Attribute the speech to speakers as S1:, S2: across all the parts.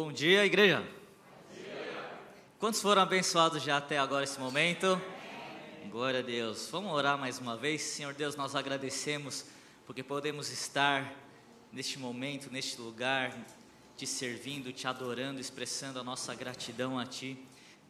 S1: Bom dia, igreja. Quantos foram abençoados já até agora esse momento? Glória a Deus. Vamos orar mais uma vez. Senhor Deus, nós agradecemos porque podemos estar neste momento, neste lugar, te servindo, te adorando, expressando a nossa gratidão a Ti.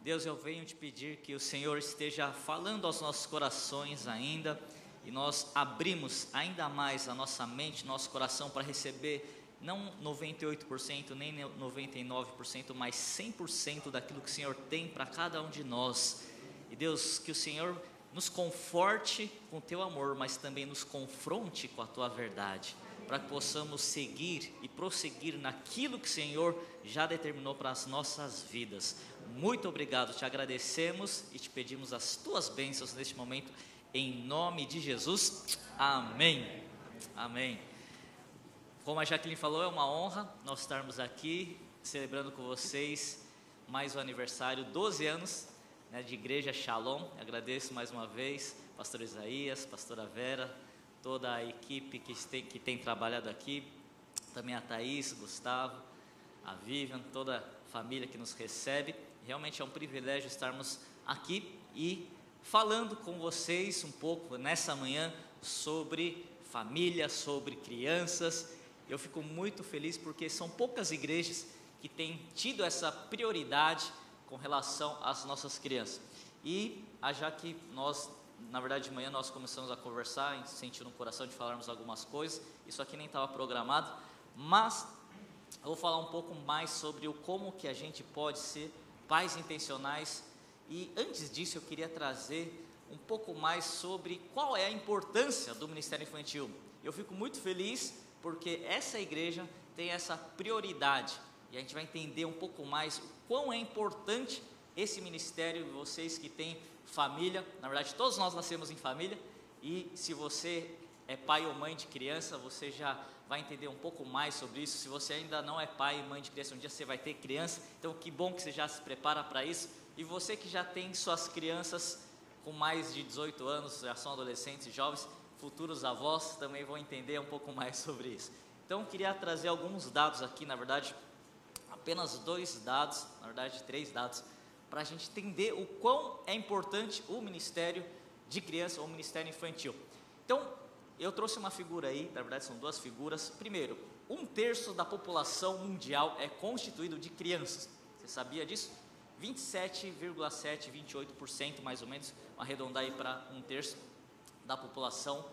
S1: Deus, eu venho te pedir que o Senhor esteja falando aos nossos corações ainda e nós abrimos ainda mais a nossa mente, nosso coração para receber não 98%, nem 99%, mas 100% daquilo que o Senhor tem para cada um de nós. E Deus, que o Senhor nos conforte com teu amor, mas também nos confronte com a tua verdade, para que possamos seguir e prosseguir naquilo que o Senhor já determinou para as nossas vidas. Muito obrigado, te agradecemos e te pedimos as tuas bênçãos neste momento, em nome de Jesus. Amém. Amém. Como a Jacqueline falou, é uma honra nós estarmos aqui celebrando com vocês mais um aniversário, 12 anos né, de Igreja Shalom. Agradeço mais uma vez, Pastor Isaías, Pastora Vera, toda a equipe que tem, que tem trabalhado aqui, também a Thaís, Gustavo, a Vivian, toda a família que nos recebe. Realmente é um privilégio estarmos aqui e falando com vocês um pouco nessa manhã sobre família, sobre crianças eu fico muito feliz porque são poucas igrejas que têm tido essa prioridade com relação às nossas crianças. E já que nós, na verdade, de manhã nós começamos a conversar, sentindo no coração de falarmos algumas coisas, isso aqui nem estava programado, mas eu vou falar um pouco mais sobre o como que a gente pode ser pais intencionais. E antes disso, eu queria trazer um pouco mais sobre qual é a importância do Ministério Infantil. Eu fico muito feliz porque essa igreja tem essa prioridade e a gente vai entender um pouco mais o quão é importante esse ministério, vocês que têm família, na verdade todos nós nascemos em família e se você é pai ou mãe de criança, você já vai entender um pouco mais sobre isso. Se você ainda não é pai e mãe de criança, um dia você vai ter criança, então que bom que você já se prepara para isso. E você que já tem suas crianças com mais de 18 anos, já são adolescentes e jovens, futuros avós também vão entender um pouco mais sobre isso. Então, queria trazer alguns dados aqui, na verdade, apenas dois dados, na verdade, três dados, para a gente entender o quão é importante o ministério de criança ou ministério infantil. Então, eu trouxe uma figura aí, na verdade, são duas figuras. Primeiro, um terço da população mundial é constituído de crianças. Você sabia disso? 27,7, 28% mais ou menos, arredondar aí para um terço da população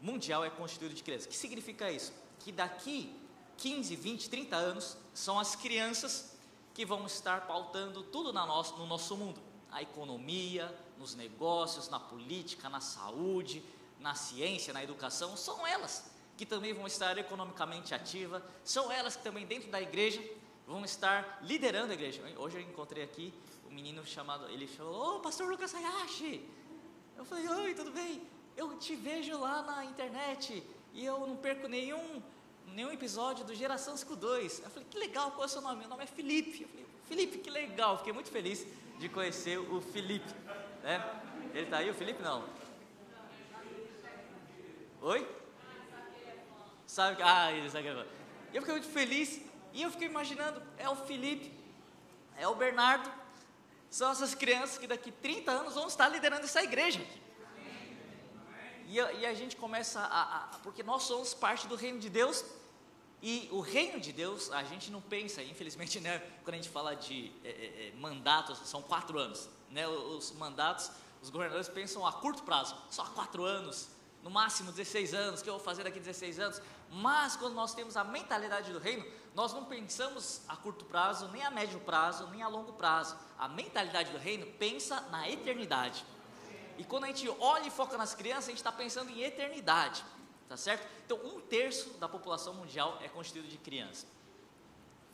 S1: mundial é constituído de crianças. O que significa isso? Que daqui 15, 20, 30 anos são as crianças que vão estar pautando tudo nosso, no nosso mundo. A economia, nos negócios, na política, na saúde, na ciência, na educação, são elas que também vão estar economicamente ativas, são elas que também dentro da igreja vão estar liderando a igreja. Hoje eu encontrei aqui um menino chamado, ele falou, ô oh, pastor Lucas Hayashi. Eu falei, oi, tudo bem? Eu te vejo lá na internet e eu não perco nenhum, nenhum episódio do Geração 52. Eu falei, que legal, qual é o seu nome? Meu nome é Felipe. Eu falei, Felipe, que legal. Fiquei muito feliz de conhecer o Felipe. Né? Ele está aí, o Felipe não? Oi? Sabe? Ah, ele sabe agora. Eu fiquei muito feliz e eu fiquei imaginando, é o Felipe, é o Bernardo, são essas crianças que daqui 30 anos vão estar liderando essa igreja. E a, e a gente começa a, a, Porque nós somos parte do reino de Deus. E o reino de Deus, a gente não pensa, infelizmente, né, quando a gente fala de é, é, é mandatos, são quatro anos. Né, os mandatos, os governadores pensam a curto prazo, só quatro anos, no máximo 16 anos, que eu vou fazer daqui 16 anos. Mas quando nós temos a mentalidade do reino, nós não pensamos a curto prazo, nem a médio prazo, nem a longo prazo. A mentalidade do reino pensa na eternidade. E quando a gente olha e foca nas crianças, a gente está pensando em eternidade, tá certo? Então, um terço da população mundial é constituído de crianças.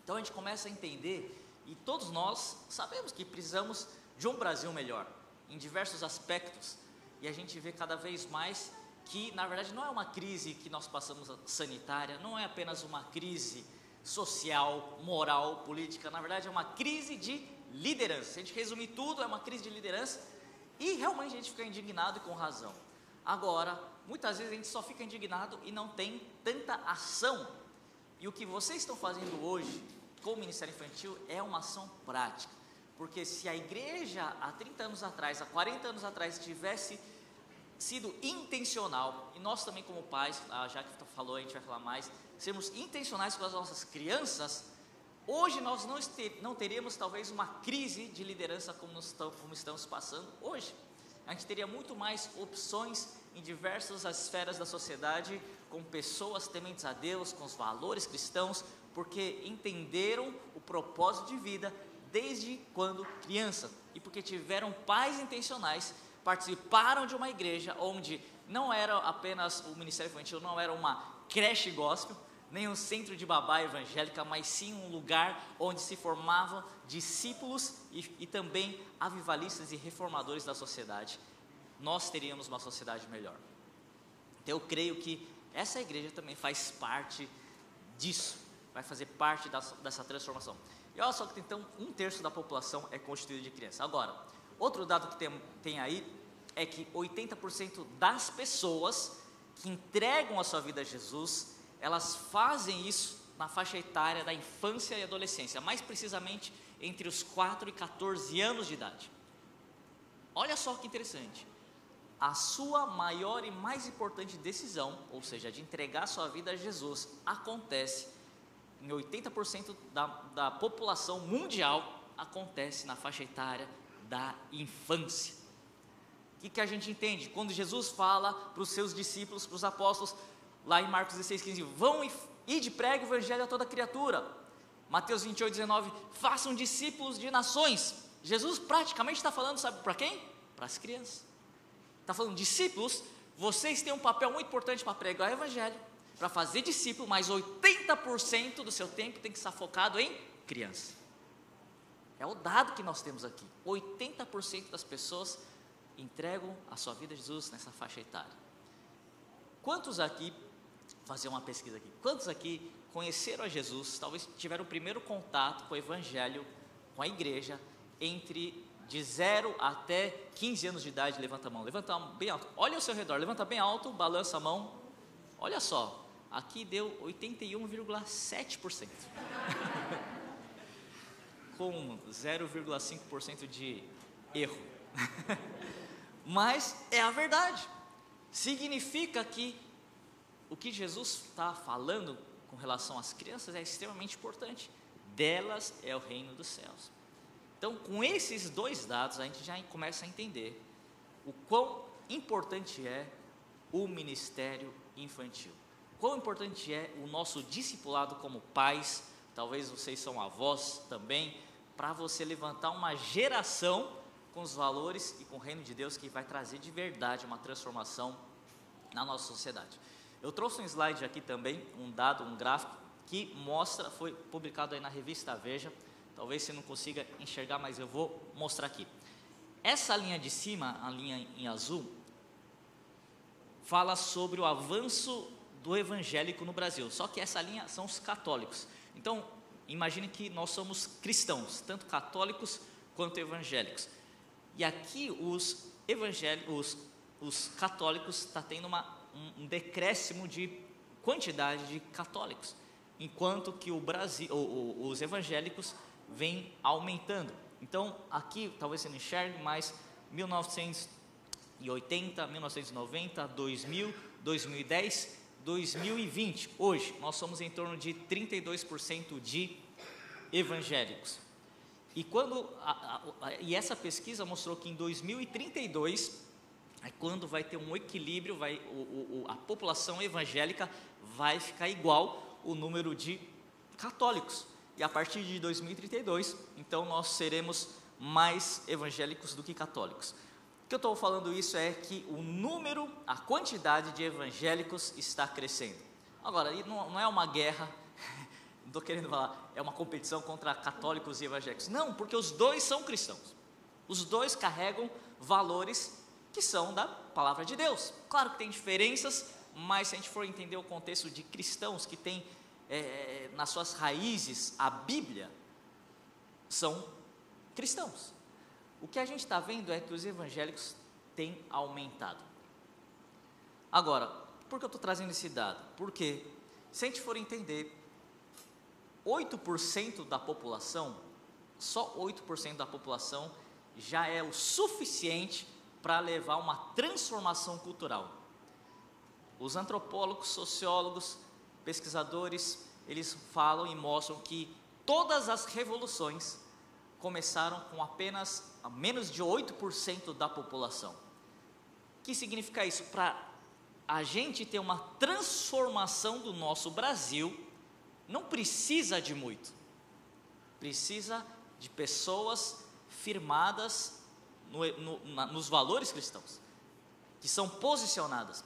S1: Então, a gente começa a entender, e todos nós sabemos que precisamos de um Brasil melhor, em diversos aspectos, e a gente vê cada vez mais que, na verdade, não é uma crise que nós passamos sanitária, não é apenas uma crise social, moral, política, na verdade, é uma crise de liderança. Se a gente resumir tudo, é uma crise de liderança e realmente a gente fica indignado e com razão. Agora, muitas vezes a gente só fica indignado e não tem tanta ação. E o que vocês estão fazendo hoje com o Ministério Infantil é uma ação prática. Porque se a igreja há 30 anos atrás, há 40 anos atrás, tivesse sido intencional, e nós também como pais, já que falou, a gente vai falar mais, sermos intencionais com as nossas crianças, hoje nós não, ter, não teríamos talvez uma crise de liderança como, como estamos passando hoje. A gente teria muito mais opções em diversas esferas da sociedade, com pessoas tementes a Deus, com os valores cristãos, porque entenderam o propósito de vida desde quando criança e porque tiveram pais intencionais, participaram de uma igreja onde não era apenas o ministério infantil, não era uma creche gospel, nem um centro de babá evangélica, mas sim um lugar onde se formavam discípulos e, e também avivalistas e reformadores da sociedade. Nós teríamos uma sociedade melhor. Então eu creio que essa igreja também faz parte disso, vai fazer parte dessa, dessa transformação. E olha só que então um terço da população é constituída de crianças. Agora, outro dado que tem, tem aí é que 80% das pessoas que entregam a sua vida a Jesus, elas fazem isso na faixa etária da infância e adolescência, mais precisamente entre os 4 e 14 anos de idade. Olha só que interessante. A sua maior e mais importante decisão, ou seja, de entregar sua vida a Jesus, acontece em 80% da, da população mundial acontece na faixa etária da infância. O que, que a gente entende? Quando Jesus fala para os seus discípulos, para os apóstolos, lá em Marcos 16, 15, vão e de pregue o evangelho a toda criatura. Mateus 28, 19, façam discípulos de nações. Jesus praticamente está falando, sabe para quem? Para as crianças. Está falando, discípulos, vocês têm um papel muito importante para pregar o evangelho para fazer discípulo, mas 80% do seu tempo tem que estar focado em criança. É o dado que nós temos aqui. 80% das pessoas entregam a sua vida a Jesus nessa faixa etária. Quantos aqui, fazer uma pesquisa aqui, quantos aqui conheceram a Jesus, talvez tiveram o primeiro contato com o Evangelho, com a igreja, entre de 0 até 15 anos de idade? Levanta a mão, levanta a mão bem alto. Olha ao seu redor, levanta bem alto, balança a mão. Olha só, aqui deu 81,7%. Com 0,5% de erro. Mas é a verdade. Significa que o que Jesus está falando com relação às crianças é extremamente importante. Delas é o reino dos céus. Então, com esses dois dados, a gente já começa a entender o quão importante é o ministério infantil quão importante é o nosso discipulado como pais, talvez vocês são avós também, para você levantar uma geração com os valores e com o reino de Deus que vai trazer de verdade uma transformação na nossa sociedade. Eu trouxe um slide aqui também, um dado, um gráfico que mostra, foi publicado aí na revista Veja. Talvez você não consiga enxergar, mas eu vou mostrar aqui. Essa linha de cima, a linha em azul, fala sobre o avanço do evangélico no Brasil. Só que essa linha são os católicos. Então, imagine que nós somos cristãos, tanto católicos quanto evangélicos. E aqui os evangélicos, os, os católicos está tendo uma, um, um, decréscimo de quantidade de católicos, enquanto que o Brasil, o, o, os evangélicos vêm aumentando. Então, aqui talvez você não enxergue, mas 1980, 1990, 2000, 2010 2020, hoje, nós somos em torno de 32% de evangélicos. E, quando, a, a, a, e essa pesquisa mostrou que em 2032, é quando vai ter um equilíbrio, vai, o, o, a população evangélica vai ficar igual o número de católicos. E a partir de 2032, então nós seremos mais evangélicos do que católicos que eu estou falando isso é que o número, a quantidade de evangélicos está crescendo. Agora, não, não é uma guerra, não estou querendo falar, é uma competição contra católicos e evangélicos. Não, porque os dois são cristãos. Os dois carregam valores que são da palavra de Deus. Claro que tem diferenças, mas se a gente for entender o contexto de cristãos que têm é, nas suas raízes a Bíblia, são cristãos. O que a gente está vendo é que os evangélicos têm aumentado. Agora, por que eu estou trazendo esse dado? Porque, se a gente for entender 8% da população, só 8% da população já é o suficiente para levar uma transformação cultural. Os antropólogos, sociólogos, pesquisadores, eles falam e mostram que todas as revoluções começaram com apenas menos de 8% da população. O que significa isso? Para a gente ter uma transformação do nosso Brasil, não precisa de muito. Precisa de pessoas firmadas no, no, na, nos valores cristãos, que são posicionadas.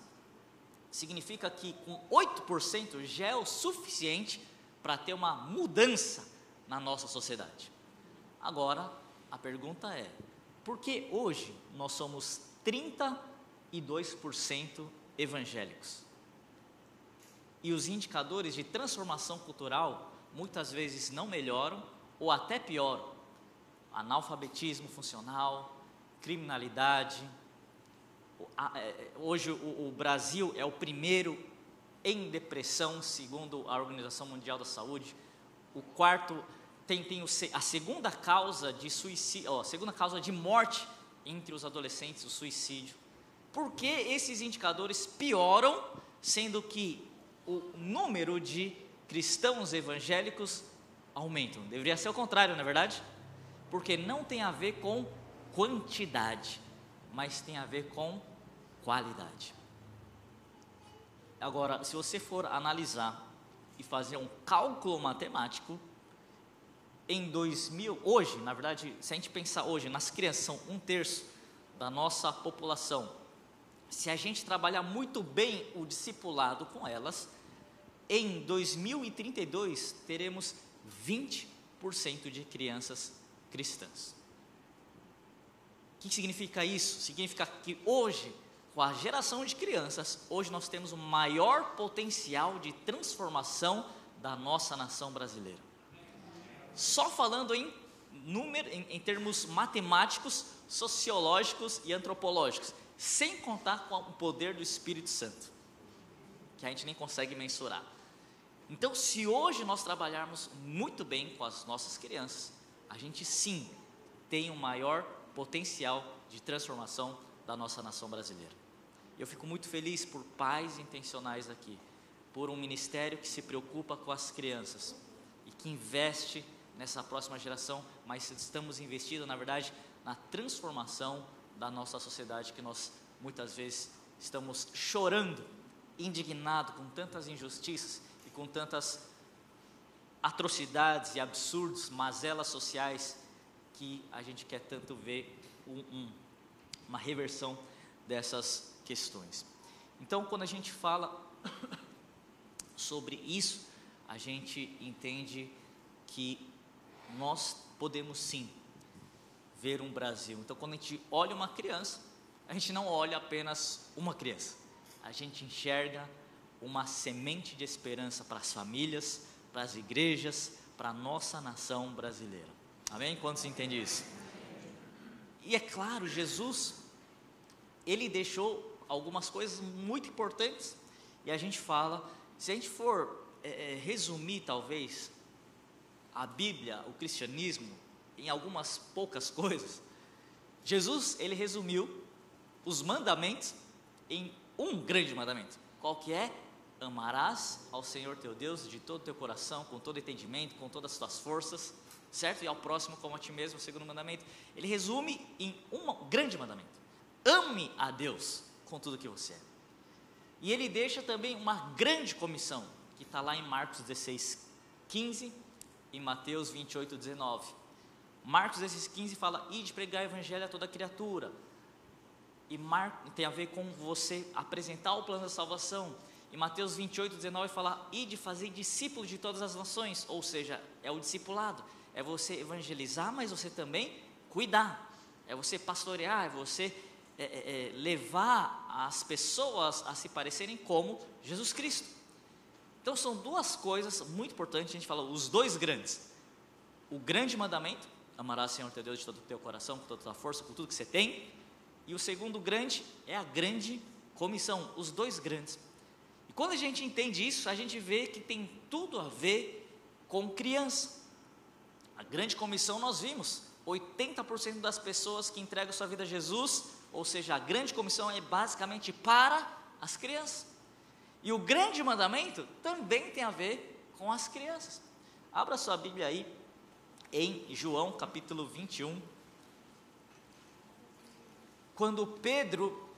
S1: Significa que com 8% já é o suficiente para ter uma mudança na nossa sociedade. Agora, a pergunta é: por que hoje nós somos 32% evangélicos? E os indicadores de transformação cultural muitas vezes não melhoram ou até pioram. Analfabetismo funcional, criminalidade. É, hoje o Brasil é o primeiro em depressão, segundo a Organização Mundial da Saúde. O quarto tem, tem a segunda causa de suicídio, ó, a segunda causa de morte entre os adolescentes, o suicídio. Por que esses indicadores pioram, sendo que o número de cristãos evangélicos aumentam? Deveria ser o contrário, não é verdade? Porque não tem a ver com quantidade, mas tem a ver com qualidade. Agora, se você for analisar e fazer um cálculo matemático, em 2000, hoje, na verdade, se a gente pensar hoje, nas crianças são um terço da nossa população. Se a gente trabalhar muito bem o discipulado com elas, em 2032 teremos 20% de crianças cristãs. O que significa isso? Significa que hoje, com a geração de crianças, hoje nós temos o maior potencial de transformação da nossa nação brasileira só falando em número, em, em termos matemáticos, sociológicos e antropológicos, sem contar com o poder do Espírito Santo, que a gente nem consegue mensurar. Então, se hoje nós trabalharmos muito bem com as nossas crianças, a gente sim tem um maior potencial de transformação da nossa nação brasileira. Eu fico muito feliz por pais intencionais aqui, por um ministério que se preocupa com as crianças e que investe nessa próxima geração, mas estamos investindo, na verdade, na transformação da nossa sociedade que nós muitas vezes estamos chorando, indignado com tantas injustiças e com tantas atrocidades e absurdos, mazelas sociais que a gente quer tanto ver um, um, uma reversão dessas questões. Então, quando a gente fala sobre isso, a gente entende que nós podemos sim ver um Brasil. Então, quando a gente olha uma criança, a gente não olha apenas uma criança, a gente enxerga uma semente de esperança para as famílias, para as igrejas, para a nossa nação brasileira. Amém? Quantos entendem isso? E é claro, Jesus, ele deixou algumas coisas muito importantes, e a gente fala, se a gente for é, resumir talvez a Bíblia, o cristianismo, em algumas poucas coisas, Jesus ele resumiu os mandamentos em um grande mandamento. Qual que é? Amarás ao Senhor teu Deus de todo o teu coração, com todo entendimento, com todas as tuas forças, certo? E ao próximo como a ti mesmo, o segundo mandamento. Ele resume em um grande mandamento. Ame a Deus com tudo que você é. E ele deixa também uma grande comissão, que está lá em Marcos 16, 15 em Mateus 28, 19. Marcos 16, 15 fala: Ide pregar o evangelho a toda criatura. E Mar... tem a ver com você apresentar o plano da salvação. Em Mateus 28, 19 fala: Ide fazer discípulos de todas as nações. Ou seja, é o discipulado. É você evangelizar, mas você também cuidar. É você pastorear, é você é, é, é levar as pessoas a se parecerem como Jesus Cristo. Então são duas coisas muito importantes, a gente fala os dois grandes. O grande mandamento, amarás o Senhor teu Deus de todo o teu coração, com toda a tua força, com tudo que você tem. E o segundo grande é a grande comissão, os dois grandes. E quando a gente entende isso, a gente vê que tem tudo a ver com criança. A grande comissão nós vimos, 80% das pessoas que entregam sua vida a Jesus, ou seja, a grande comissão é basicamente para as crianças. E o grande mandamento também tem a ver com as crianças. Abra sua Bíblia aí em João capítulo 21. Quando Pedro,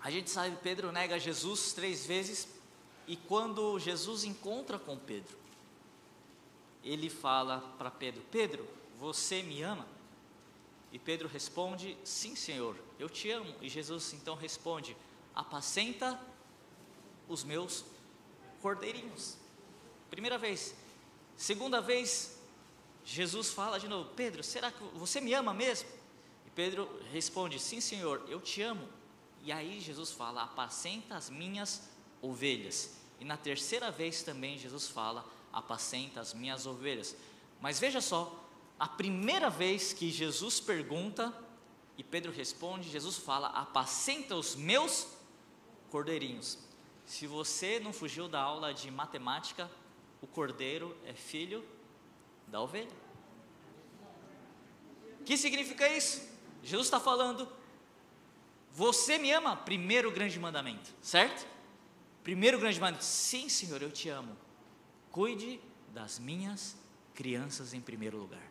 S1: a gente sabe, Pedro nega Jesus três vezes, e quando Jesus encontra com Pedro, ele fala para Pedro: Pedro, você me ama? E Pedro responde: Sim, Senhor, eu te amo. E Jesus então responde: Apacenta os meus cordeirinhos. Primeira vez. Segunda vez, Jesus fala de novo: Pedro, será que você me ama mesmo? E Pedro responde: Sim, Senhor, eu te amo. E aí Jesus fala: Apacenta as minhas ovelhas. E na terceira vez também Jesus fala: Apacenta as minhas ovelhas. Mas veja só, a primeira vez que Jesus pergunta e Pedro responde, Jesus fala: Apacenta os meus cordeirinhos. Se você não fugiu da aula de matemática, o cordeiro é filho da ovelha. O que significa isso? Jesus está falando: Você me ama? Primeiro grande mandamento, certo? Primeiro grande mandamento: Sim, Senhor, eu te amo. Cuide das minhas crianças em primeiro lugar.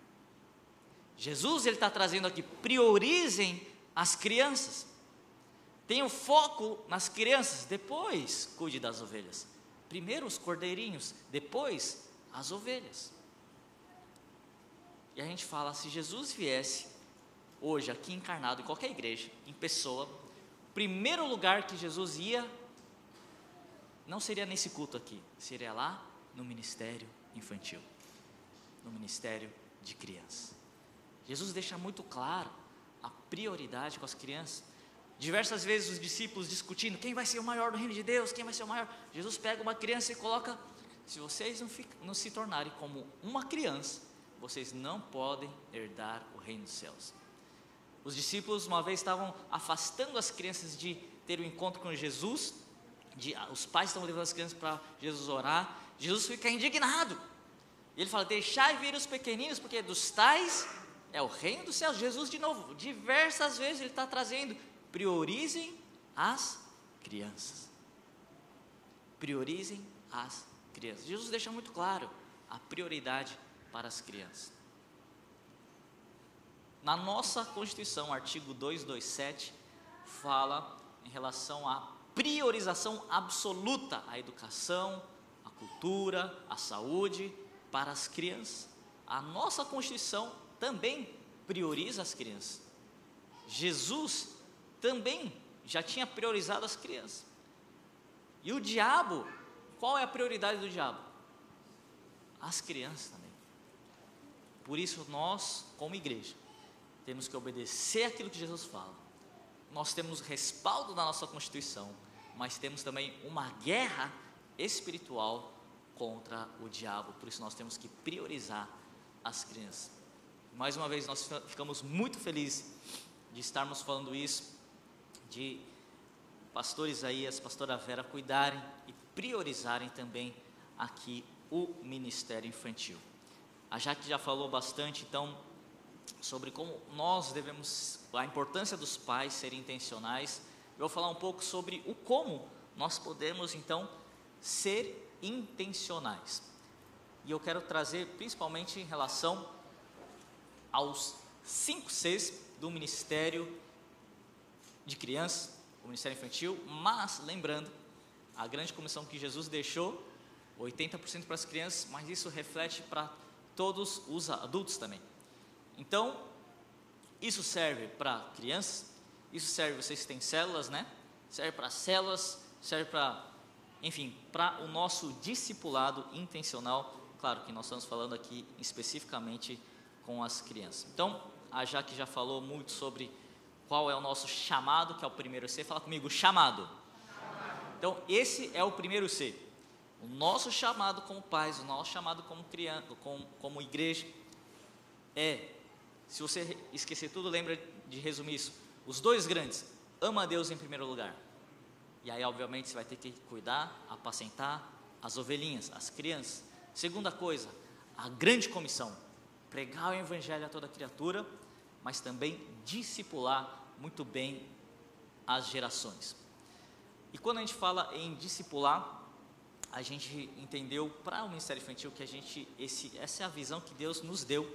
S1: Jesus ele está trazendo aqui, priorizem as crianças. Tenha o foco nas crianças, depois cuide das ovelhas. Primeiro os cordeirinhos, depois as ovelhas. E a gente fala, se Jesus viesse hoje aqui encarnado em qualquer igreja, em pessoa, o primeiro lugar que Jesus ia não seria nesse culto aqui, seria lá no ministério infantil, no ministério de crianças. Jesus deixa muito claro a prioridade com as crianças. Diversas vezes os discípulos discutindo quem vai ser o maior do reino de Deus, quem vai ser o maior. Jesus pega uma criança e coloca: se vocês não, não se tornarem como uma criança, vocês não podem herdar o reino dos céus. Os discípulos uma vez estavam afastando as crianças de ter o um encontro com Jesus, de, os pais estavam levando as crianças para Jesus orar. Jesus fica indignado. Ele fala: Deixai vir os pequeninos, porque dos tais é o reino dos céus. Jesus, de novo, diversas vezes ele está trazendo: priorizem as crianças. Priorizem as crianças. Jesus deixa muito claro a prioridade para as crianças. Na nossa Constituição, artigo 227, fala em relação à priorização absoluta à educação, cultura, à saúde para as crianças. A nossa Constituição também prioriza as crianças. Jesus também já tinha priorizado as crianças. E o diabo, qual é a prioridade do diabo? As crianças também. Por isso, nós, como igreja, temos que obedecer aquilo que Jesus fala. Nós temos respaldo da nossa Constituição, mas temos também uma guerra espiritual contra o diabo. Por isso, nós temos que priorizar as crianças. Mais uma vez, nós ficamos muito felizes de estarmos falando isso, de pastor Isaías, pastora Vera cuidarem e priorizarem também aqui o ministério infantil. A Jaque já falou bastante, então, sobre como nós devemos, a importância dos pais serem intencionais. Eu vou falar um pouco sobre o como nós podemos, então, ser intencionais. E eu quero trazer principalmente em relação aos cinco Cs do Ministério de Crianças, o Ministério Infantil, mas lembrando, a grande comissão que Jesus deixou, 80% para as crianças, mas isso reflete para todos os adultos também. Então, isso serve para crianças, isso serve, vocês têm células, né? Serve para células, serve para, enfim, para o nosso discipulado intencional. Claro que nós estamos falando aqui especificamente com as crianças. Então, a Jaque já falou muito sobre qual é o nosso chamado, que é o primeiro C. Fala comigo, chamado. Então, esse é o primeiro C. O nosso chamado como pais, o nosso chamado como criança, como, como igreja, é, se você esquecer tudo, lembra de resumir isso. Os dois grandes, ama a Deus em primeiro lugar. E aí, obviamente, você vai ter que cuidar, apacentar as ovelhinhas, as crianças. Segunda coisa, a grande comissão: pregar o evangelho a toda criatura, mas também discipular muito bem as gerações. E quando a gente fala em discipular, a gente entendeu para o Ministério Infantil que a gente, esse, essa é a visão que Deus nos deu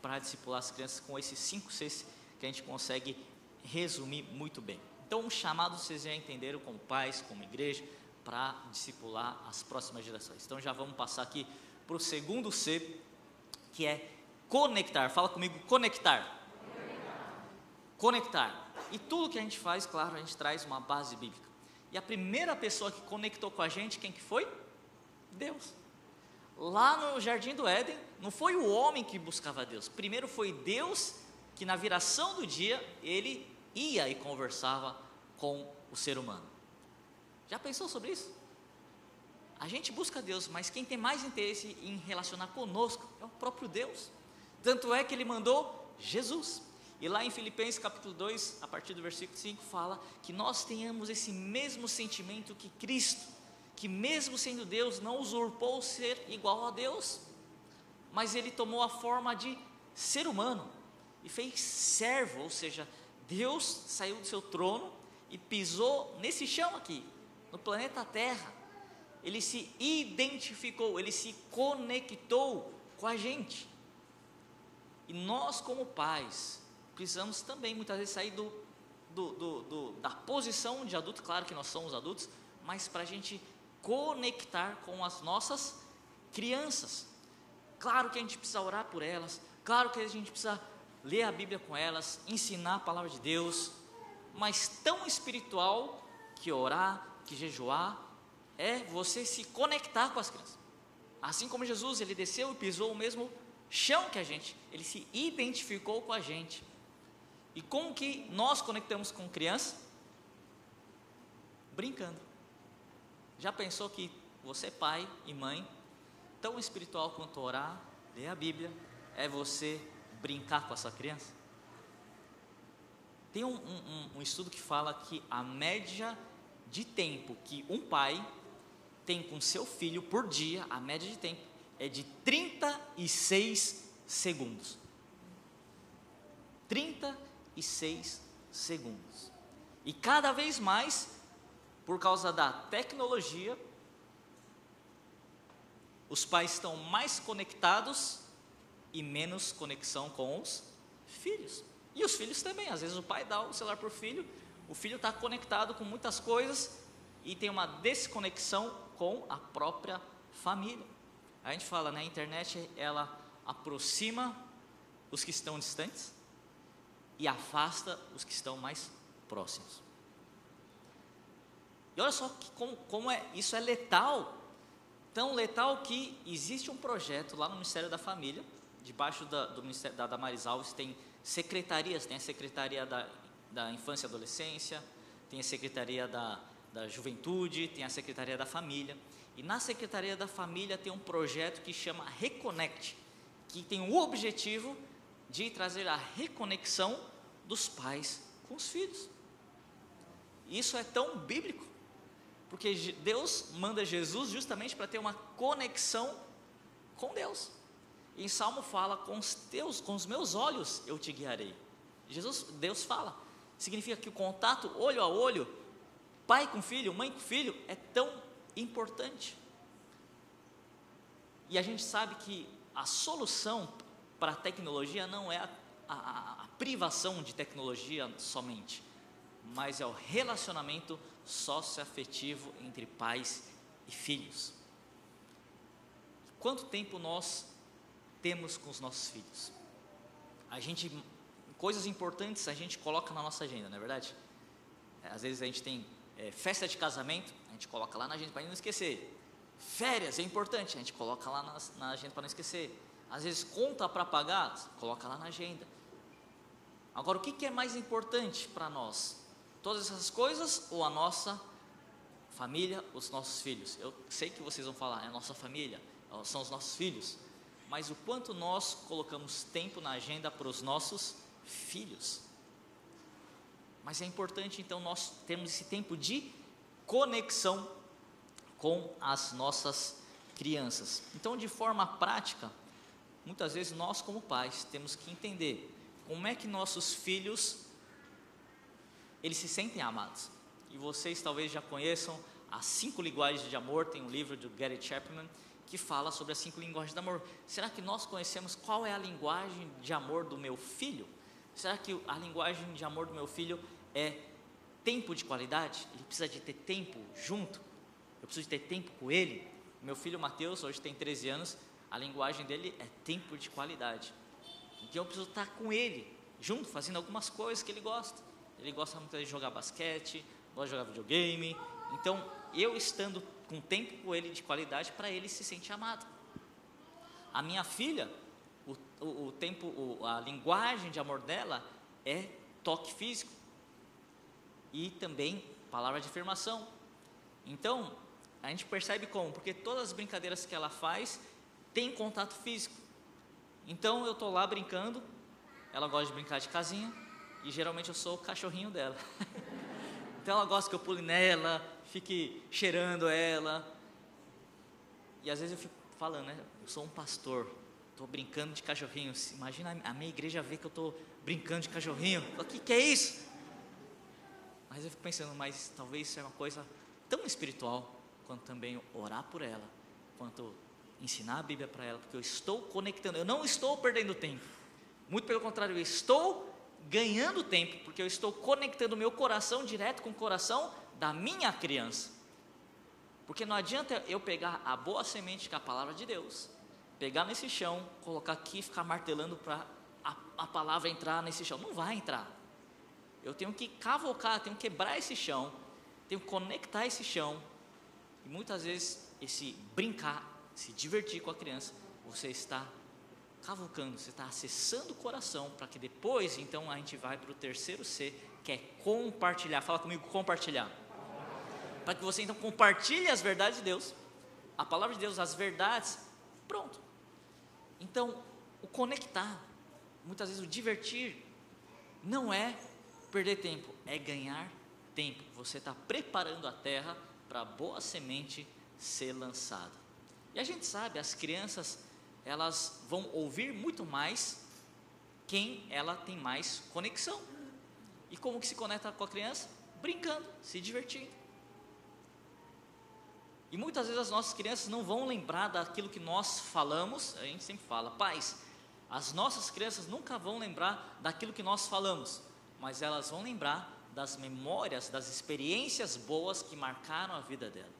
S1: para discipular as crianças com esses cinco Cs que a gente consegue resumir muito bem. Então, chamado vocês já entenderam como pais, como igreja, para discipular as próximas gerações. Então, já vamos passar aqui para o segundo C, que é conectar. Fala comigo. Conectar. conectar. E tudo que a gente faz, claro, a gente traz uma base bíblica. E a primeira pessoa que conectou com a gente, quem que foi? Deus. Lá no jardim do Éden, não foi o homem que buscava Deus. Primeiro foi Deus que na viração do dia ele ia e conversava com o ser humano. Já pensou sobre isso? A gente busca Deus, mas quem tem mais interesse em relacionar conosco é o próprio Deus. Tanto é que ele mandou Jesus. E lá em Filipenses capítulo 2, a partir do versículo 5, fala que nós tenhamos esse mesmo sentimento que Cristo, que mesmo sendo Deus, não usurpou ser igual a Deus, mas ele tomou a forma de ser humano e fez servo, ou seja, Deus saiu do seu trono e pisou nesse chão aqui, no planeta Terra. Ele se identificou, ele se conectou com a gente. E nós, como pais, precisamos também muitas vezes sair do, do, do, do da posição de adulto, claro que nós somos adultos, mas para a gente conectar com as nossas crianças. Claro que a gente precisa orar por elas, claro que a gente precisa ler a Bíblia com elas, ensinar a palavra de Deus, mas tão espiritual que orar, que jejuar, é você se conectar com as crianças. Assim como Jesus, ele desceu e pisou o mesmo chão que a gente, ele se identificou com a gente. E como que nós conectamos com criança? Brincando. Já pensou que você, pai e mãe, tão espiritual quanto orar, ler a Bíblia, é você brincar com a sua criança? Tem um, um, um estudo que fala que a média de tempo que um pai tem com seu filho por dia, a média de tempo é de 36 segundos. 36 segundos. E cada vez mais, por causa da tecnologia, os pais estão mais conectados e menos conexão com os filhos. E os filhos também, às vezes o pai dá o celular para o filho, o filho está conectado com muitas coisas e tem uma desconexão com a própria família. A gente fala, né, a internet ela aproxima os que estão distantes e afasta os que estão mais próximos. E olha só que, como, como é, isso é letal, tão letal que existe um projeto lá no Ministério da Família, debaixo da, do Ministério da Damaris Alves tem secretarias, tem a Secretaria da, da Infância e Adolescência, tem a Secretaria da, da Juventude, tem a Secretaria da Família, e na Secretaria da Família tem um projeto que chama Reconnect, que tem o objetivo de trazer a reconexão dos pais com os filhos. Isso é tão bíblico, porque Deus manda Jesus justamente para ter uma conexão com Deus. Em Salmo fala: com os teus, com os meus olhos eu te guiarei. Jesus, Deus fala. Significa que o contato olho a olho, pai com filho, mãe com filho, é tão importante. E a gente sabe que a solução para a tecnologia não é a, a, a privação de tecnologia somente, mas é o relacionamento socioafetivo entre pais e filhos. Quanto tempo nós temos com os nossos filhos? A gente, coisas importantes a gente coloca na nossa agenda, não é verdade? Às vezes a gente tem é, festa de casamento, a gente coloca lá na agenda para não esquecer. Férias é importante, a gente coloca lá na, na agenda para não esquecer. Às vezes conta para pagar, coloca lá na agenda. Agora, o que, que é mais importante para nós? Todas essas coisas ou a nossa família, os nossos filhos? Eu sei que vocês vão falar, é a nossa família, são os nossos filhos. Mas o quanto nós colocamos tempo na agenda para os nossos filhos? Mas é importante então nós termos esse tempo de conexão com as nossas crianças. Então, de forma prática, muitas vezes nós como pais temos que entender como é que nossos filhos eles se sentem amados. E vocês talvez já conheçam as cinco linguagens de amor, tem um livro do Gary Chapman que fala sobre as cinco linguagens de amor. Será que nós conhecemos qual é a linguagem de amor do meu filho? Será que a linguagem de amor do meu filho é tempo de qualidade? Ele precisa de ter tempo junto? Eu preciso de ter tempo com ele? Meu filho Mateus, hoje tem 13 anos, a linguagem dele é tempo de qualidade. Então eu preciso estar com ele, junto, fazendo algumas coisas que ele gosta. Ele gosta muito de jogar basquete, gosta de jogar videogame. Então, eu estando com tempo com ele de qualidade, para ele se sentir amado. A minha filha, o, o, o tempo, o, a linguagem de amor dela é toque físico e também palavra de afirmação. Então, a gente percebe como, porque todas as brincadeiras que ela faz tem contato físico. Então eu estou lá brincando, ela gosta de brincar de casinha e geralmente eu sou o cachorrinho dela. então ela gosta que eu pule nela, fique cheirando ela. E às vezes eu fico falando, né? Eu sou um pastor, estou brincando de cachorrinho. Imagina a minha igreja ver que eu estou brincando de cachorrinho. O que, que é isso? Mas eu fico pensando, mas talvez isso é uma coisa tão espiritual quanto também orar por ela, quanto ensinar a Bíblia para ela, porque eu estou conectando, eu não estou perdendo tempo. Muito pelo contrário, eu estou ganhando tempo, porque eu estou conectando o meu coração direto com o coração da minha criança. Porque não adianta eu pegar a boa semente que é a palavra de Deus, pegar nesse chão, colocar aqui e ficar martelando para a, a palavra entrar nesse chão. Não vai entrar. Eu tenho que cavocar, tenho que quebrar esse chão, tenho que conectar esse chão. E muitas vezes esse brincar se divertir com a criança, você está cavucando, você está acessando o coração para que depois, então, a gente vai para o terceiro C, que é compartilhar. Fala comigo, compartilhar. Para que você então compartilhe as verdades de Deus, a palavra de Deus, as verdades, pronto. Então, o conectar, muitas vezes o divertir, não é perder tempo, é ganhar tempo. Você está preparando a terra para a boa semente ser lançada. E a gente sabe, as crianças, elas vão ouvir muito mais quem ela tem mais conexão. E como que se conecta com a criança? Brincando, se divertindo. E muitas vezes as nossas crianças não vão lembrar daquilo que nós falamos, a gente sempre fala, pais, as nossas crianças nunca vão lembrar daquilo que nós falamos, mas elas vão lembrar das memórias, das experiências boas que marcaram a vida dela.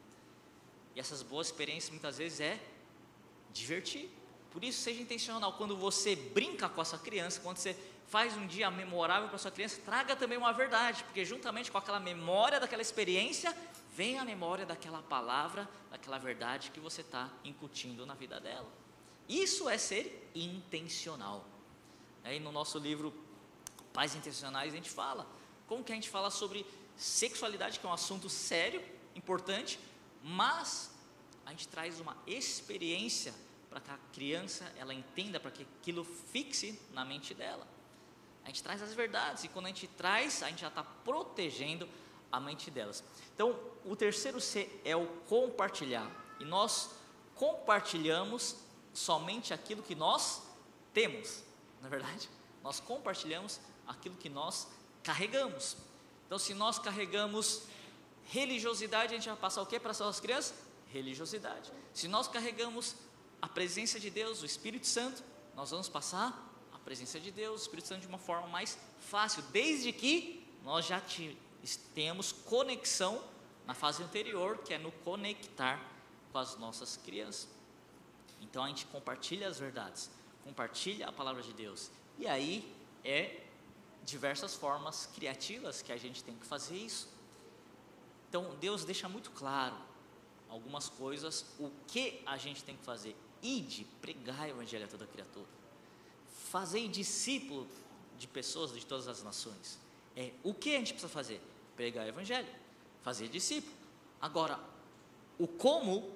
S1: E essas boas experiências muitas vezes é divertir. Por isso, seja intencional. Quando você brinca com a sua criança, quando você faz um dia memorável para a sua criança, traga também uma verdade, porque juntamente com aquela memória daquela experiência, vem a memória daquela palavra, daquela verdade que você está incutindo na vida dela. Isso é ser intencional. Aí no nosso livro Pais Intencionais, a gente fala como que a gente fala sobre sexualidade, que é um assunto sério, importante, mas a gente traz uma experiência para que a criança ela entenda, para que aquilo fixe na mente dela. A gente traz as verdades e quando a gente traz, a gente já está protegendo a mente delas. Então, o terceiro C é o compartilhar. E nós compartilhamos somente aquilo que nós temos, na é verdade. Nós compartilhamos aquilo que nós carregamos. Então, se nós carregamos religiosidade, a gente vai passar o que para as nossas crianças? Religiosidade. Se nós carregamos a presença de Deus, o Espírito Santo, nós vamos passar a presença de Deus, o Espírito Santo de uma forma mais fácil, desde que nós já tenhamos conexão na fase anterior, que é no conectar com as nossas crianças. Então a gente compartilha as verdades, compartilha a palavra de Deus. E aí é diversas formas criativas que a gente tem que fazer isso. Então, Deus deixa muito claro algumas coisas, o que a gente tem que fazer. Ide, pregar o evangelho a toda criatura. Fazer discípulo de pessoas de todas as nações. É, o que a gente precisa fazer? Pregar o evangelho, fazer discípulo. Agora, o como,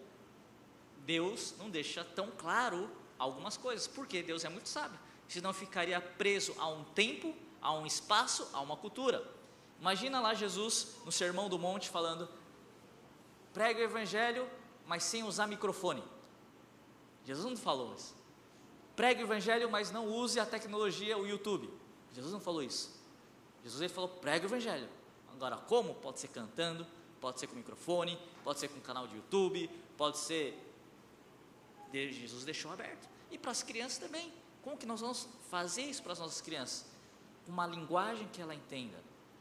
S1: Deus não deixa tão claro algumas coisas, porque Deus é muito sábio, senão ficaria preso a um tempo, a um espaço, a uma cultura. Imagina lá Jesus no Sermão do Monte falando: prega o evangelho, mas sem usar microfone. Jesus não falou isso. pregue o evangelho, mas não use a tecnologia, o YouTube. Jesus não falou isso. Jesus ele falou, pregue o evangelho. Agora, como? Pode ser cantando, pode ser com microfone, pode ser com canal de YouTube, pode ser. Jesus deixou aberto. E para as crianças também. Como que nós vamos fazer isso para as nossas crianças? Uma linguagem que ela entenda.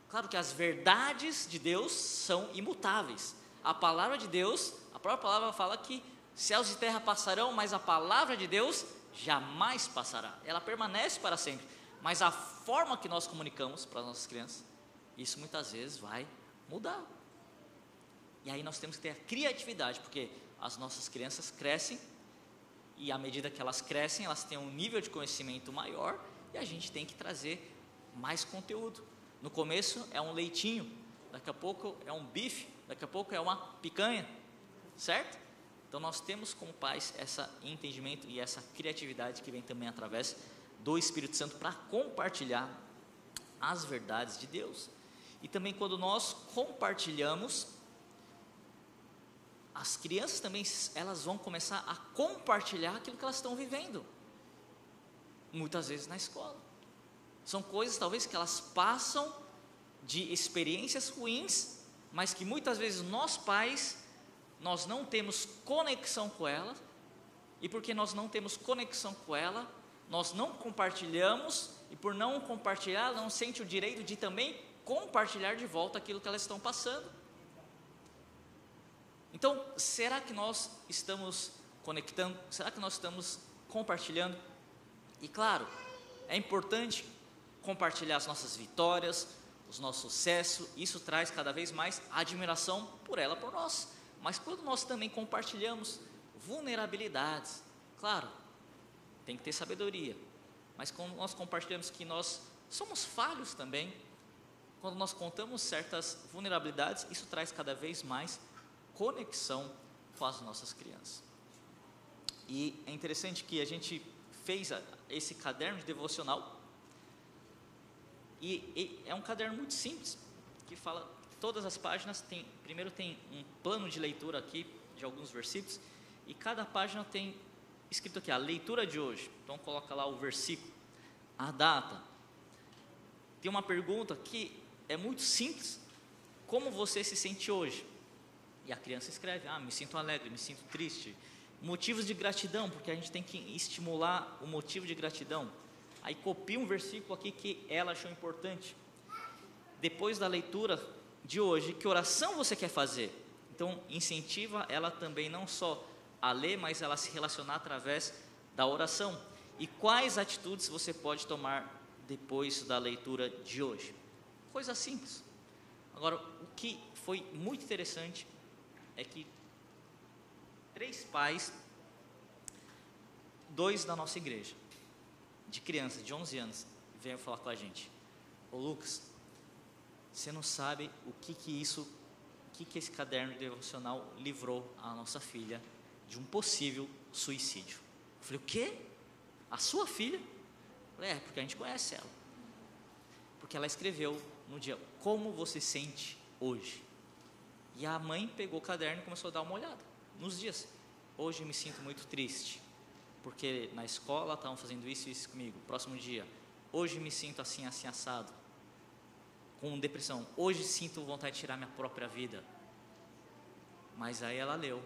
S1: Claro que as verdades de Deus são imutáveis. A palavra de Deus, a própria palavra fala que céus e terra passarão, mas a palavra de Deus jamais passará. Ela permanece para sempre. Mas a forma que nós comunicamos para as nossas crianças, isso muitas vezes vai mudar. E aí nós temos que ter a criatividade, porque as nossas crianças crescem e à medida que elas crescem, elas têm um nível de conhecimento maior e a gente tem que trazer mais conteúdo. No começo é um leitinho, daqui a pouco é um bife, daqui a pouco é uma picanha, certo? Então nós temos como pais esse entendimento e essa criatividade que vem também através do Espírito Santo para compartilhar as verdades de Deus. E também quando nós compartilhamos as crianças também elas vão começar a compartilhar aquilo que elas estão vivendo. Muitas vezes na escola. São coisas talvez que elas passam de experiências ruins, mas que muitas vezes nós pais nós não temos conexão com ela, e porque nós não temos conexão com ela, nós não compartilhamos, e por não compartilhar, não sente o direito de também compartilhar de volta aquilo que elas estão passando. Então, será que nós estamos conectando? Será que nós estamos compartilhando? E claro, é importante compartilhar as nossas vitórias, os nossos sucessos, isso traz cada vez mais admiração por ela, por nós. Mas quando nós também compartilhamos vulnerabilidades, claro, tem que ter sabedoria, mas quando nós compartilhamos que nós somos falhos também, quando nós contamos certas vulnerabilidades, isso traz cada vez mais conexão com as nossas crianças. E é interessante que a gente fez esse caderno de devocional, e, é um caderno muito simples, que fala, todas as páginas tem, primeiro tem um plano de leitura aqui, de alguns versículos, e cada página tem escrito aqui, a leitura de hoje, então coloca lá o versículo, a data, tem uma pergunta que é muito simples, como você se sente hoje? E a criança escreve: Ah, me sinto alegre, me sinto triste. Motivos de gratidão, porque a gente tem que estimular o motivo de gratidão. Aí copia um versículo aqui que ela achou importante. Depois da leitura de hoje, que oração você quer fazer? Então, incentiva ela também não só a ler, mas ela se relacionar através da oração. E quais atitudes você pode tomar depois da leitura de hoje? Coisa simples. Agora, o que foi muito interessante é que três pais, dois da nossa igreja, de crianças de 11 anos, vieram falar com a gente: Ô Lucas, você não sabe o que que isso, o que que esse caderno devocional livrou a nossa filha de um possível suicídio. Eu falei: O quê? A sua filha? Eu falei, é, porque a gente conhece ela. Porque ela escreveu no dia: Como você sente hoje? E a mãe pegou o caderno e começou a dar uma olhada nos dias. Hoje me sinto muito triste, porque na escola estavam fazendo isso e isso comigo. Próximo dia, hoje me sinto assim, assim, assado, com depressão. Hoje sinto vontade de tirar minha própria vida. Mas aí ela leu,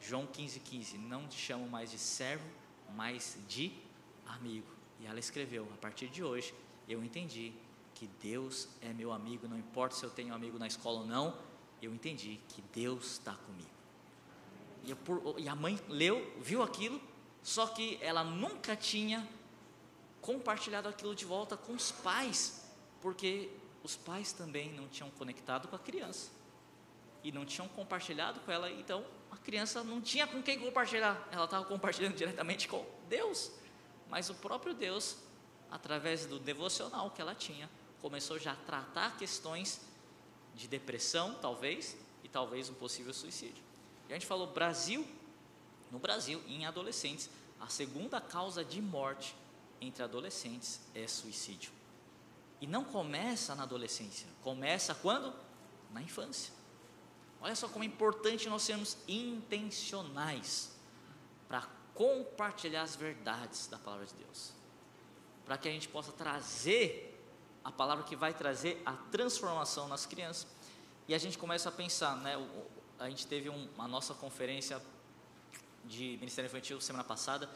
S1: João 15,15: 15, Não te chamo mais de servo, mas de amigo. E ela escreveu: A partir de hoje, eu entendi que Deus é meu amigo, não importa se eu tenho amigo na escola ou não, eu entendi que Deus está comigo. E, por, e, a mãe leu, viu aquilo, só que ela nunca tinha compartilhado aquilo de volta com os pais, porque os pais também não tinham conectado com a criança e não tinham compartilhado com ela, então a criança não tinha com quem compartilhar, ela estava compartilhando diretamente com Deus, mas o próprio Deus, através do devocional que ela tinha, começou já a tratar questões de depressão, talvez, e talvez um possível suicídio. E a gente falou Brasil, no Brasil, em adolescentes, a segunda causa de morte entre adolescentes é suicídio. E não começa na adolescência, começa quando? Na infância. Olha só como é importante nós sermos intencionais para compartilhar as verdades da palavra de Deus, para que a gente possa trazer a palavra que vai trazer a transformação nas crianças. E a gente começa a pensar, né? A gente teve um, a nossa conferência de Ministério Infantil semana passada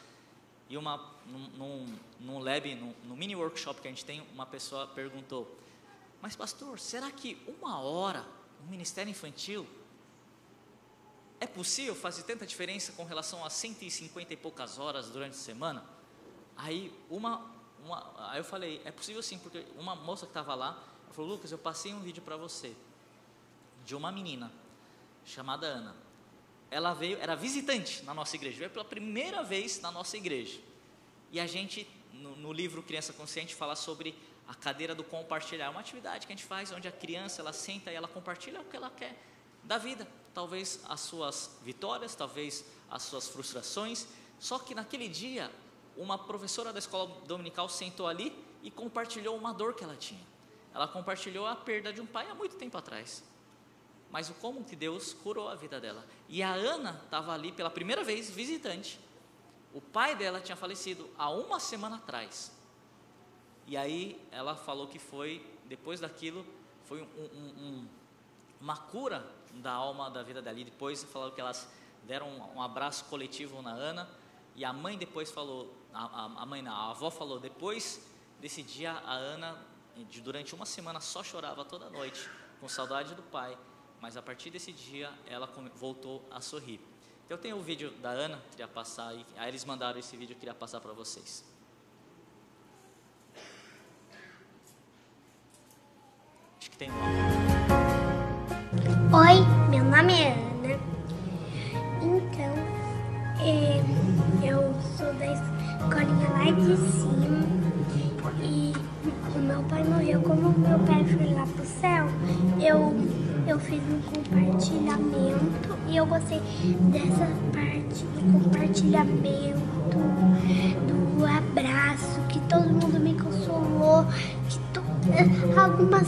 S1: e uma num, num, num lab, num, num mini workshop que a gente tem, uma pessoa perguntou: Mas pastor, será que uma hora no Ministério Infantil é possível fazer tanta diferença com relação a 150 e poucas horas durante a semana? Aí uma, uma aí eu falei, é possível sim, porque uma moça que estava lá, falou, Lucas, eu passei um vídeo para você de uma menina chamada Ana. Ela veio, era visitante na nossa igreja, veio pela primeira vez na nossa igreja. E a gente, no, no livro Criança Consciente, fala sobre a cadeira do compartilhar, uma atividade que a gente faz onde a criança ela senta e ela compartilha o que ela quer da vida talvez as suas vitórias, talvez as suas frustrações. Só que naquele dia, uma professora da escola dominical sentou ali e compartilhou uma dor que ela tinha. Ela compartilhou a perda de um pai há muito tempo atrás. Mas o como que Deus curou a vida dela. E a Ana estava ali pela primeira vez, visitante. O pai dela tinha falecido há uma semana atrás. E aí ela falou que foi, depois daquilo, foi um, um, um, uma cura da alma da vida dela. E depois falaram que elas deram um, um abraço coletivo na Ana. E a mãe depois falou, a, a, mãe não, a avó falou, depois desse dia a Ana, durante uma semana, só chorava toda noite, com saudade do pai. Mas a partir desse dia ela voltou a sorrir. Então eu tenho o vídeo da Ana, queria passar aí. Aí eles mandaram esse vídeo, queria passar para vocês. Acho que tem um.
S2: Oi, meu nome é Ana. Então, é, eu sou da escolinha lá de cima e o meu pai morreu. Como o meu pai foi lá pro céu, eu, eu fiz um compartilhamento e eu gostei dessa parte do compartilhamento, do abraço, que todo mundo me consolou, que to, algumas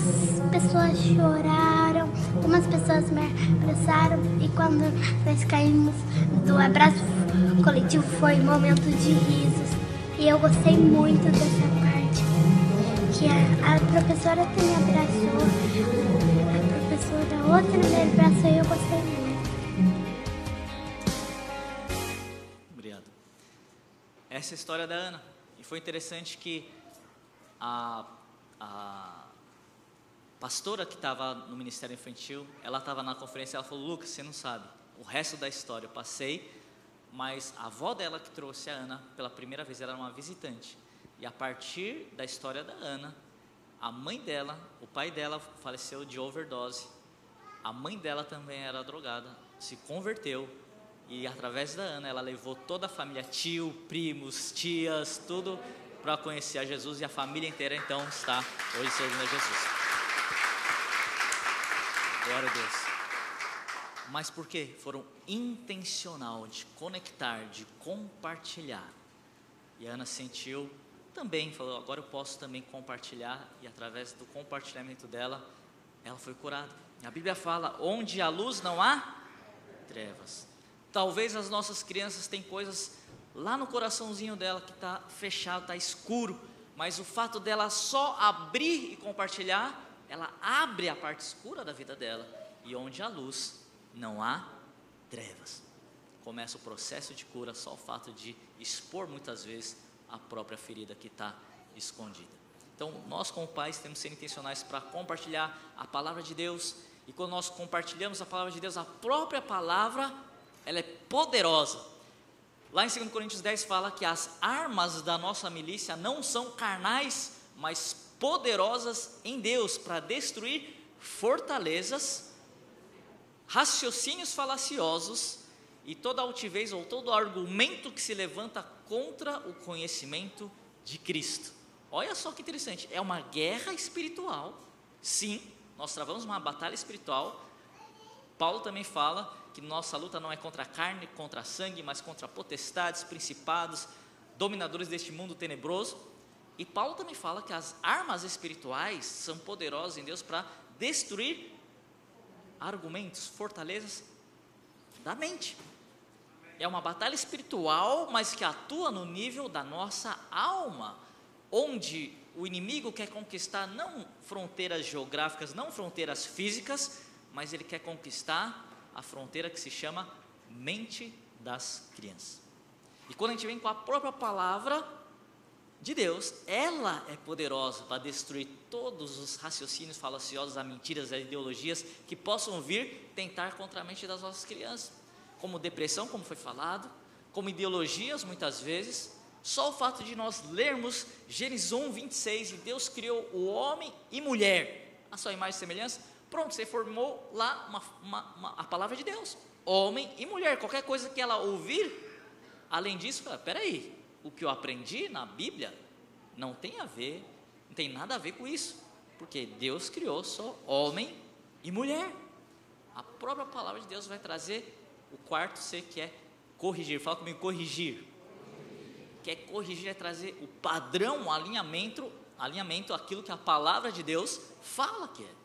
S2: pessoas choraram Algumas pessoas me abraçaram e quando nós caímos do abraço coletivo foi momento de risos. E eu gostei muito dessa parte. Que a, a professora que me abraçou, a professora outra me abraçou e eu gostei muito.
S1: Obrigado. Essa é a história da Ana. E foi interessante que a, a pastora que estava no Ministério Infantil, ela estava na conferência, ela falou, Lucas, você não sabe, o resto da história eu passei, mas a avó dela que trouxe a Ana pela primeira vez, ela era uma visitante. E a partir da história da Ana, a mãe dela, o pai dela faleceu de overdose. A mãe dela também era drogada, se converteu e através da Ana ela levou toda a família, tio, primos, tias, tudo para conhecer a Jesus e a família inteira então está hoje servindo a Jesus. Glória a Deus. Mas por quê? Foram intencional de conectar, de compartilhar. E a Ana sentiu também, falou, agora eu posso também compartilhar e através do compartilhamento dela, ela foi curada. A Bíblia fala, onde a luz não há trevas. Talvez as nossas crianças têm coisas lá no coraçãozinho dela que está fechado, está escuro, mas o fato dela só abrir e compartilhar ela abre a parte escura da vida dela e onde há luz não há trevas. Começa o processo de cura só o fato de expor muitas vezes a própria ferida que está escondida. Então, nós como pais temos que ser intencionais para compartilhar a palavra de Deus e quando nós compartilhamos a palavra de Deus, a própria palavra, ela é poderosa. Lá em 2 Coríntios 10 fala que as armas da nossa milícia não são carnais, mas poderosas em Deus para destruir fortalezas, raciocínios falaciosos e toda altivez ou todo argumento que se levanta contra o conhecimento de Cristo. Olha só que interessante, é uma guerra espiritual. Sim, nós travamos uma batalha espiritual. Paulo também fala que nossa luta não é contra a carne, contra a sangue, mas contra potestades, principados, dominadores deste mundo tenebroso. E Paulo também fala que as armas espirituais são poderosas em Deus para destruir argumentos, fortalezas da mente. é uma batalha espiritual, mas que atua no nível da nossa alma, onde o inimigo quer conquistar não fronteiras geográficas, não fronteiras físicas, mas ele quer conquistar a fronteira que se chama mente das crianças. E quando a gente vem com a própria palavra de Deus, ela é poderosa para destruir todos os raciocínios falaciosos, as mentiras, as ideologias que possam vir tentar contra a mente das nossas crianças, como depressão, como foi falado, como ideologias muitas vezes, só o fato de nós lermos Gênesis 1, 26, e Deus criou o homem e mulher, a sua imagem e semelhança, pronto, você formou lá uma, uma, uma, a palavra de Deus, homem e mulher, qualquer coisa que ela ouvir, além disso, peraí, o que eu aprendi na Bíblia não tem a ver, não tem nada a ver com isso, porque Deus criou só homem e mulher, a própria palavra de Deus vai trazer o quarto ser que é corrigir, fala comigo, corrigir, quer é corrigir, é trazer o padrão, o alinhamento, alinhamento aquilo que a palavra de Deus fala que é.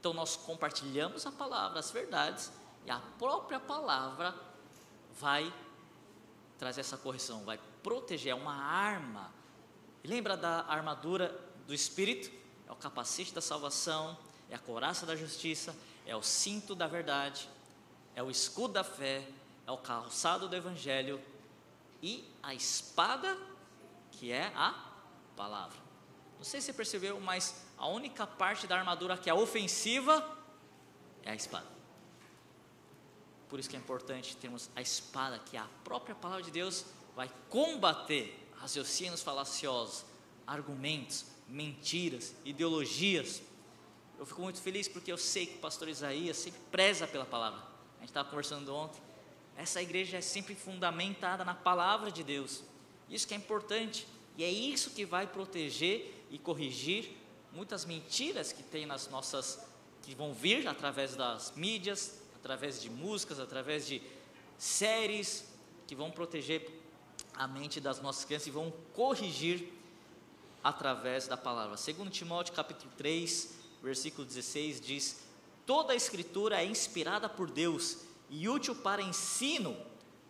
S1: Então nós compartilhamos a palavra, as verdades, e a própria palavra vai trazer essa correção, vai proteger, é uma arma. lembra da armadura do Espírito? É o capacete da salvação, é a coraça da justiça, é o cinto da verdade, é o escudo da fé, é o calçado do Evangelho, e a espada, que é a palavra. Não sei se você percebeu, mas a única parte da armadura que é ofensiva é a espada. Por isso que é importante termos a espada, que é a própria palavra de Deus vai combater raciocínios falaciosos, argumentos, mentiras, ideologias. Eu fico muito feliz porque eu sei que o pastor Isaías sempre preza pela palavra. A gente estava conversando ontem essa igreja é sempre fundamentada na palavra de Deus. Isso que é importante. E é isso que vai proteger e corrigir muitas mentiras que tem nas nossas que vão vir através das mídias, através de músicas, através de séries que vão proteger a mente das nossas crianças e vão corrigir através da palavra. Segundo Timóteo capítulo 3, versículo 16 diz: Toda a escritura é inspirada por Deus e útil para ensino,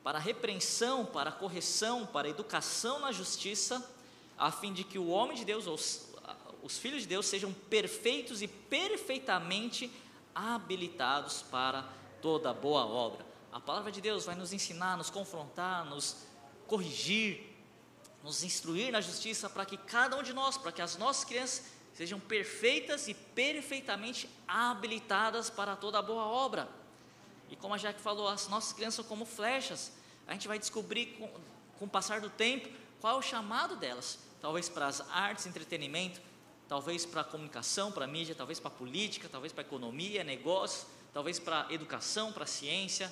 S1: para repreensão, para correção, para educação na justiça, a fim de que o homem de Deus, os, os filhos de Deus, sejam perfeitos e perfeitamente habilitados para toda boa obra. A palavra de Deus vai nos ensinar, nos confrontar, nos corrigir, nos instruir na justiça para que cada um de nós, para que as nossas crianças sejam perfeitas e perfeitamente habilitadas para toda boa obra. E como a Jaque falou, as nossas crianças são como flechas. A gente vai descobrir com, com o passar do tempo qual é o chamado delas. Talvez para as artes, entretenimento, talvez para a comunicação, para a mídia, talvez para a política, talvez para a economia, negócios, talvez para educação, para ciência,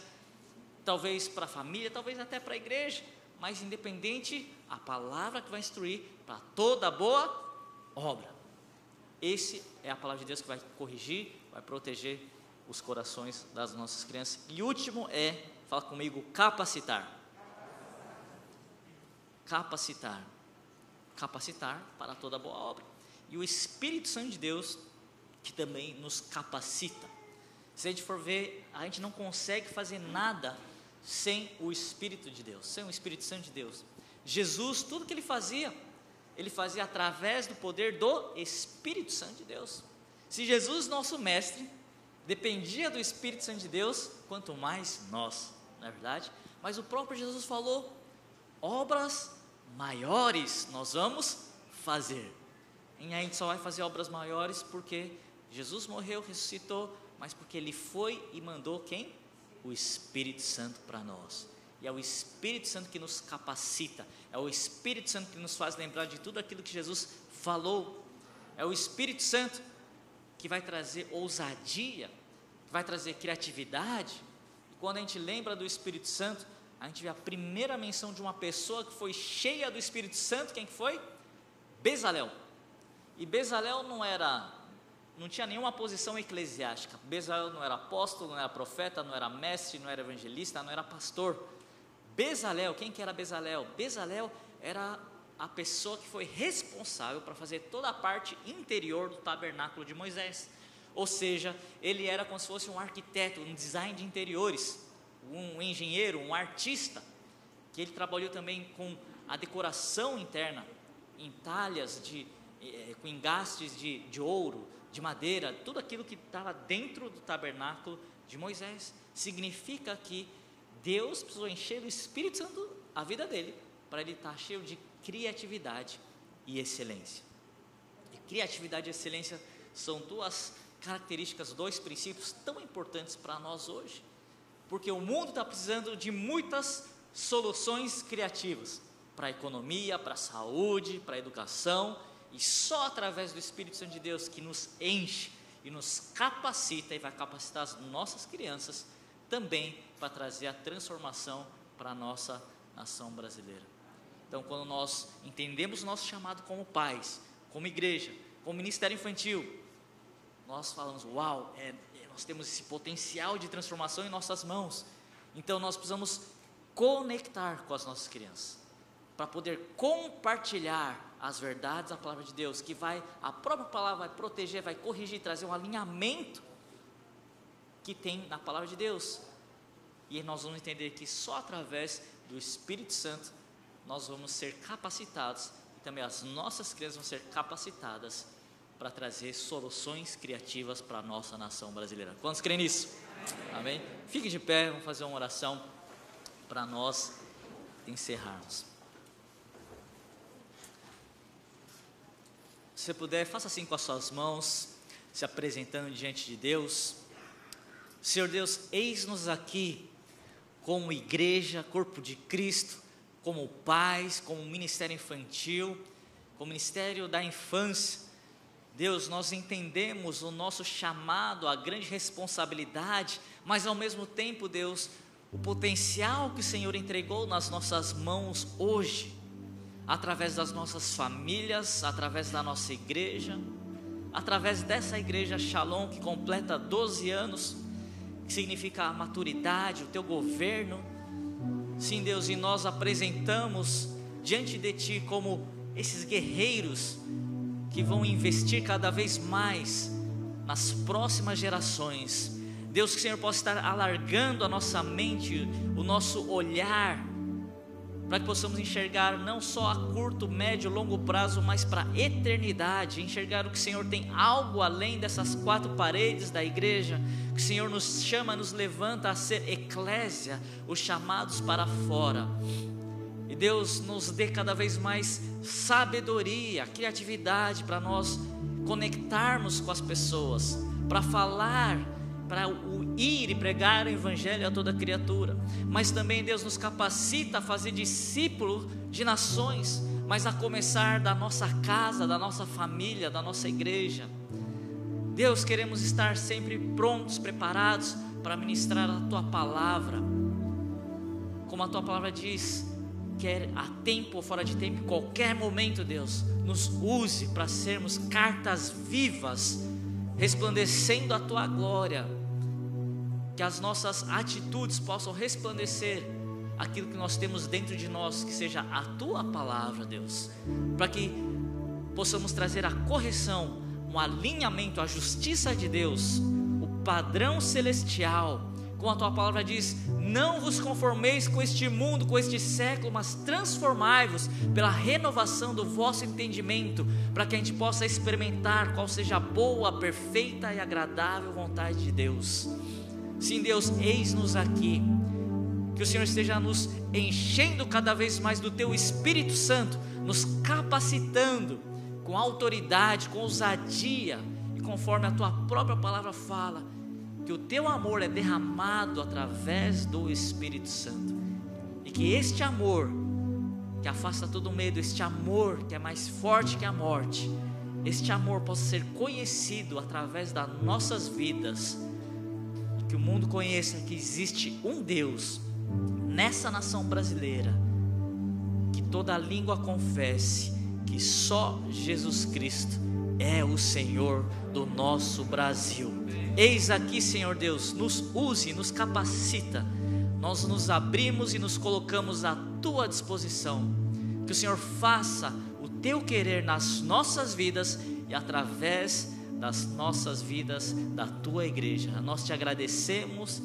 S1: talvez para a família, talvez até para a igreja. Mas independente, a palavra que vai instruir para toda boa obra. Esse é a palavra de Deus que vai corrigir, vai proteger os corações das nossas crianças. E último é, fala comigo, capacitar. Capacitar. Capacitar para toda boa obra. E o Espírito Santo de Deus que também nos capacita. Se a gente for ver, a gente não consegue fazer nada sem o Espírito de Deus, sem o Espírito Santo de Deus. Jesus, tudo que ele fazia, ele fazia através do poder do Espírito Santo de Deus. Se Jesus, nosso mestre, dependia do Espírito Santo de Deus, quanto mais nós, não é verdade? Mas o próprio Jesus falou: obras maiores nós vamos fazer. E a gente só vai fazer obras maiores porque Jesus morreu, ressuscitou, mas porque Ele foi e mandou quem? O Espírito Santo para nós. E é o Espírito Santo que nos capacita, é o Espírito Santo que nos faz lembrar de tudo aquilo que Jesus falou. É o Espírito Santo que vai trazer ousadia, que vai trazer criatividade. E quando a gente lembra do Espírito Santo, a gente vê a primeira menção de uma pessoa que foi cheia do Espírito Santo, quem que foi? Bezalel. E Bezalel não era, não tinha nenhuma posição eclesiástica. Bezalel não era apóstolo, não era profeta, não era mestre, não era evangelista, não era pastor. Bezalel, quem que era Bezalel? Bezalel era a pessoa que foi responsável para fazer toda a parte interior do tabernáculo de Moisés. Ou seja, ele era como se fosse um arquiteto, um design de interiores. um engenheiro, um artista, que ele trabalhou também com a decoração interna, em talhas de, eh, com engastes de, de ouro, de madeira, tudo aquilo que estava dentro do tabernáculo de Moisés. Significa que Deus precisou encher do Espírito Santo a vida dele, para ele estar cheio de criatividade e excelência. E criatividade e excelência são duas características, dois princípios tão importantes para nós hoje, porque o mundo está precisando de muitas soluções criativas para a economia, para a saúde, para a educação, e só através do Espírito Santo de Deus que nos enche e nos capacita e vai capacitar as nossas crianças também para trazer a transformação para a nossa nação brasileira. Então, quando nós entendemos o nosso chamado como pais, como igreja, como ministério infantil, nós falamos: Uau, é, é, nós temos esse potencial de transformação em nossas mãos. Então, nós precisamos conectar com as nossas crianças, para poder compartilhar as verdades da palavra de Deus, que vai, a própria palavra vai proteger, vai corrigir, trazer um alinhamento que tem na palavra de Deus. E nós vamos entender que só através do Espírito Santo nós vamos ser capacitados e também as nossas crianças vão ser capacitadas para trazer soluções criativas para a nossa nação brasileira. Quantos creem nisso? Amém? Fique de pé, vamos fazer uma oração para nós encerrarmos. Se você puder, faça assim com as suas mãos, se apresentando diante de Deus. Senhor Deus, eis-nos aqui como igreja, corpo de Cristo, como pais, como ministério infantil, como ministério da infância. Deus, nós entendemos o nosso chamado, a grande responsabilidade, mas ao mesmo tempo, Deus, o potencial que o Senhor entregou nas nossas mãos hoje, através das nossas famílias, através da nossa igreja, através dessa igreja Shalom que completa 12 anos, que significa a maturidade, o teu governo, Sim, Deus, e nós apresentamos diante de Ti como esses guerreiros que vão investir cada vez mais nas próximas gerações. Deus, que o Senhor possa estar alargando a nossa mente, o nosso olhar, para que possamos enxergar não só a curto, médio, longo prazo, mas para a eternidade, enxergar o que o Senhor tem algo além dessas quatro paredes da igreja, que o Senhor nos chama, nos levanta a ser eclésia, os chamados para fora. E Deus nos dê cada vez mais sabedoria, criatividade para nós conectarmos com as pessoas, para falar, para ir e pregar o evangelho a toda criatura. Mas também Deus nos capacita a fazer discípulos de nações, mas a começar da nossa casa, da nossa família, da nossa igreja. Deus, queremos estar sempre prontos, preparados para ministrar a tua palavra. Como a tua palavra diz, quer a tempo ou fora de tempo, em qualquer momento, Deus, nos use para sermos cartas vivas, resplandecendo a tua glória. Que as nossas atitudes possam resplandecer aquilo que nós temos dentro de nós, que seja a tua palavra, Deus, para que possamos trazer a correção um alinhamento à justiça de Deus, o padrão celestial. Como a tua palavra diz: Não vos conformeis com este mundo, com este século, mas transformai-vos pela renovação do vosso entendimento, para que a gente possa experimentar qual seja a boa, perfeita e agradável vontade de Deus. Sim, Deus, eis-nos aqui. Que o Senhor esteja nos enchendo cada vez mais do Teu Espírito Santo, nos capacitando com autoridade, com ousadia, e conforme a tua própria palavra fala, que o teu amor é derramado através do Espírito Santo, e que este amor, que afasta todo medo, este amor que é mais forte que a morte, este amor possa ser conhecido através das nossas vidas, que o mundo conheça que existe um Deus nessa nação brasileira, que toda língua confesse que só Jesus Cristo é o Senhor do nosso Brasil. Eis aqui, Senhor Deus, nos use, nos capacita. Nós nos abrimos e nos colocamos à tua disposição. Que o Senhor faça o teu querer nas nossas vidas e através das nossas vidas, da tua igreja. Nós te agradecemos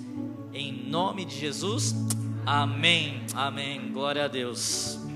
S1: Em nome de Jesus, amém. Amém. Glória a Deus.